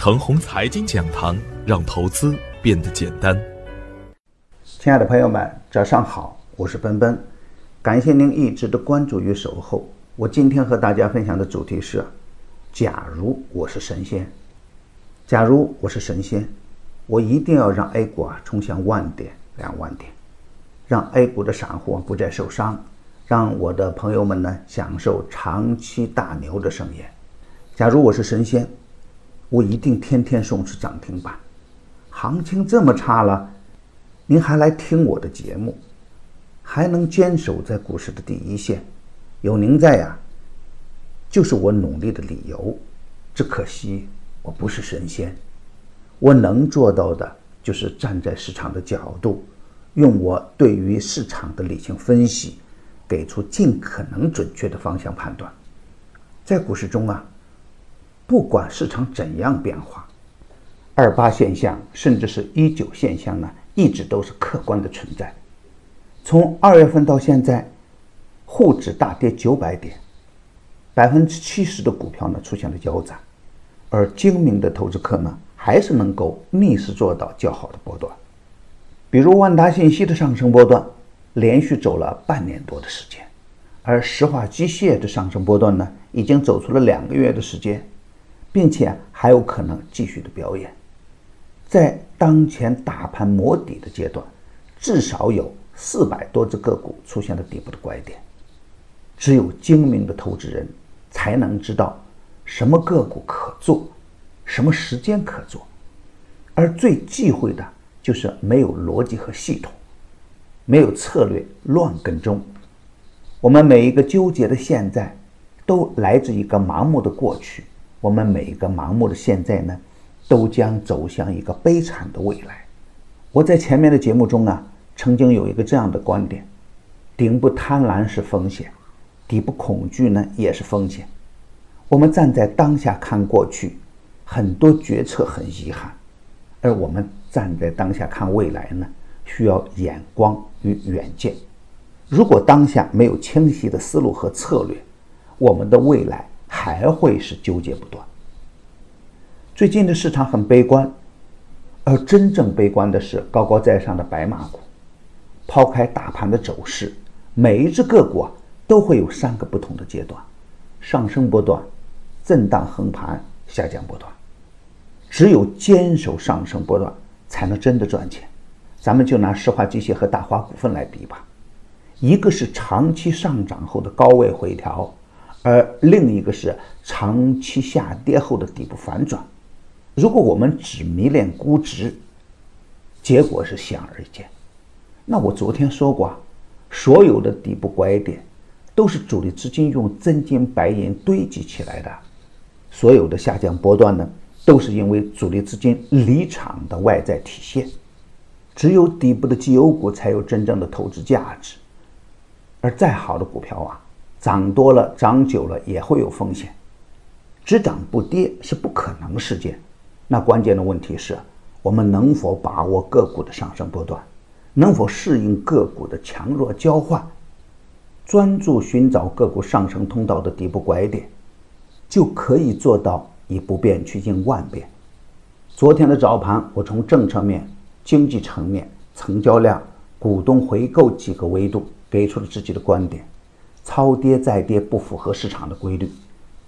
程红财经讲堂，让投资变得简单。亲爱的朋友们，早上好，我是奔奔，感谢您一直的关注与守候。我今天和大家分享的主题是：假如我是神仙，假如我是神仙，我一定要让 A 股啊冲向万点、两万点，让 A 股的散户不再受伤，让我的朋友们呢享受长期大牛的盛宴。假如我是神仙，我一定天天送出涨停板。行情这么差了，您还来听我的节目，还能坚守在股市的第一线，有您在呀，就是我努力的理由。只可惜我不是神仙，我能做到的就是站在市场的角度，用我对于市场的理性分析，给出尽可能准确的方向判断。在股市中啊。不管市场怎样变化，二八现象甚至是一九现象呢，一直都是客观的存在。从二月份到现在，沪指大跌九百点，百分之七十的股票呢出现了腰斩，而精明的投资客呢，还是能够逆势做到较好的波段。比如万达信息的上升波段，连续走了半年多的时间，而石化机械的上升波段呢，已经走出了两个月的时间。并且还有可能继续的表演，在当前大盘磨底的阶段，至少有四百多只个股出现了底部的拐点。只有精明的投资人才能知道什么个股可做，什么时间可做，而最忌讳的就是没有逻辑和系统，没有策略乱跟踪。我们每一个纠结的现在，都来自一个盲目的过去。我们每一个盲目的现在呢，都将走向一个悲惨的未来。我在前面的节目中啊，曾经有一个这样的观点：顶部贪婪是风险，底部恐惧呢也是风险。我们站在当下看过去，很多决策很遗憾；而我们站在当下看未来呢，需要眼光与远见。如果当下没有清晰的思路和策略，我们的未来。还会是纠结不断。最近的市场很悲观，而真正悲观的是高高在上的白马股。抛开大盘的走势，每一只个股啊都会有三个不同的阶段：上升波段、震荡横盘、下降波段。只有坚守上升波段，才能真的赚钱。咱们就拿石化机械和大华股份来比吧，一个是长期上涨后的高位回调。而另一个是长期下跌后的底部反转。如果我们只迷恋估值，结果是显而易见。那我昨天说过，所有的底部拐点都是主力资金用真金白银堆积起来的，所有的下降波段呢，都是因为主力资金离场的外在体现。只有底部的绩优股才有真正的投资价值，而再好的股票啊。涨多了，涨久了也会有风险，只涨不跌是不可能事件。那关键的问题是，我们能否把握个股的上升波段，能否适应个股的强弱交换，专注寻找个股上升通道的底部拐点，就可以做到以不变去应万变。昨天的早盘，我从政策面、经济层面、成交量、股东回购几个维度给出了自己的观点。超跌再跌不符合市场的规律，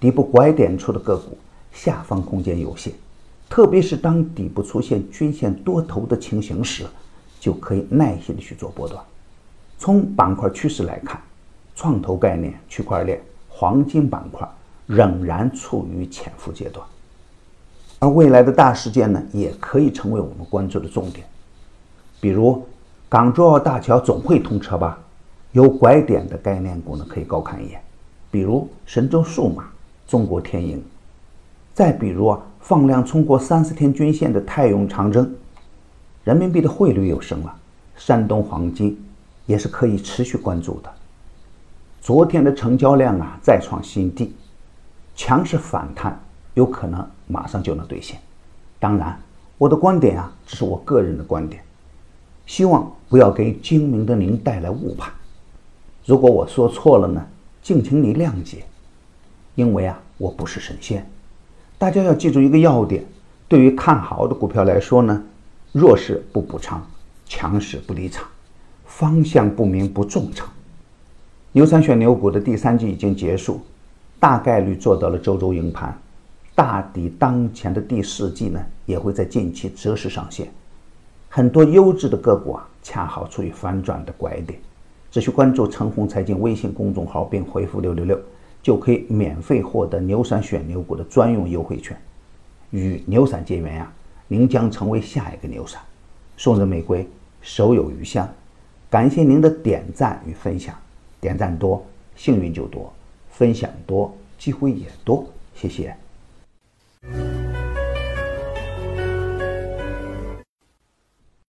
底部拐点处的个股下方空间有限，特别是当底部出现均线多头的情形时，就可以耐心的去做波段。从板块趋势来看，创投概念、区块链、黄金板块仍然处于潜伏阶段，而未来的大事件呢，也可以成为我们关注的重点，比如港珠澳大桥总会通车吧。有拐点的概念股呢，可以高看一眼，比如神州数码、中国天银，再比如啊，放量冲过三十天均线的泰永长征，人民币的汇率又升了，山东黄金也是可以持续关注的。昨天的成交量啊再创新低，强势反弹有可能马上就能兑现。当然，我的观点啊只是我个人的观点，希望不要给精明的您带来误判。如果我说错了呢，敬请你谅解，因为啊，我不是神仙。大家要记住一个要点：对于看好的股票来说呢，弱势不补仓，强势不离场，方向不明不重仓。牛散选牛股的第三季已经结束，大概率做到了周周赢盘。大抵当前的第四季呢，也会在近期择时上线。很多优质的个股啊，恰好处于反转的拐点。只需关注“陈红财经”微信公众号，并回复“六六六”，就可以免费获得牛散选牛股的专用优惠券。与牛散结缘呀，您将成为下一个牛散。送人玫瑰，手有余香。感谢您的点赞与分享，点赞多，幸运就多；分享多，机会也多。谢谢。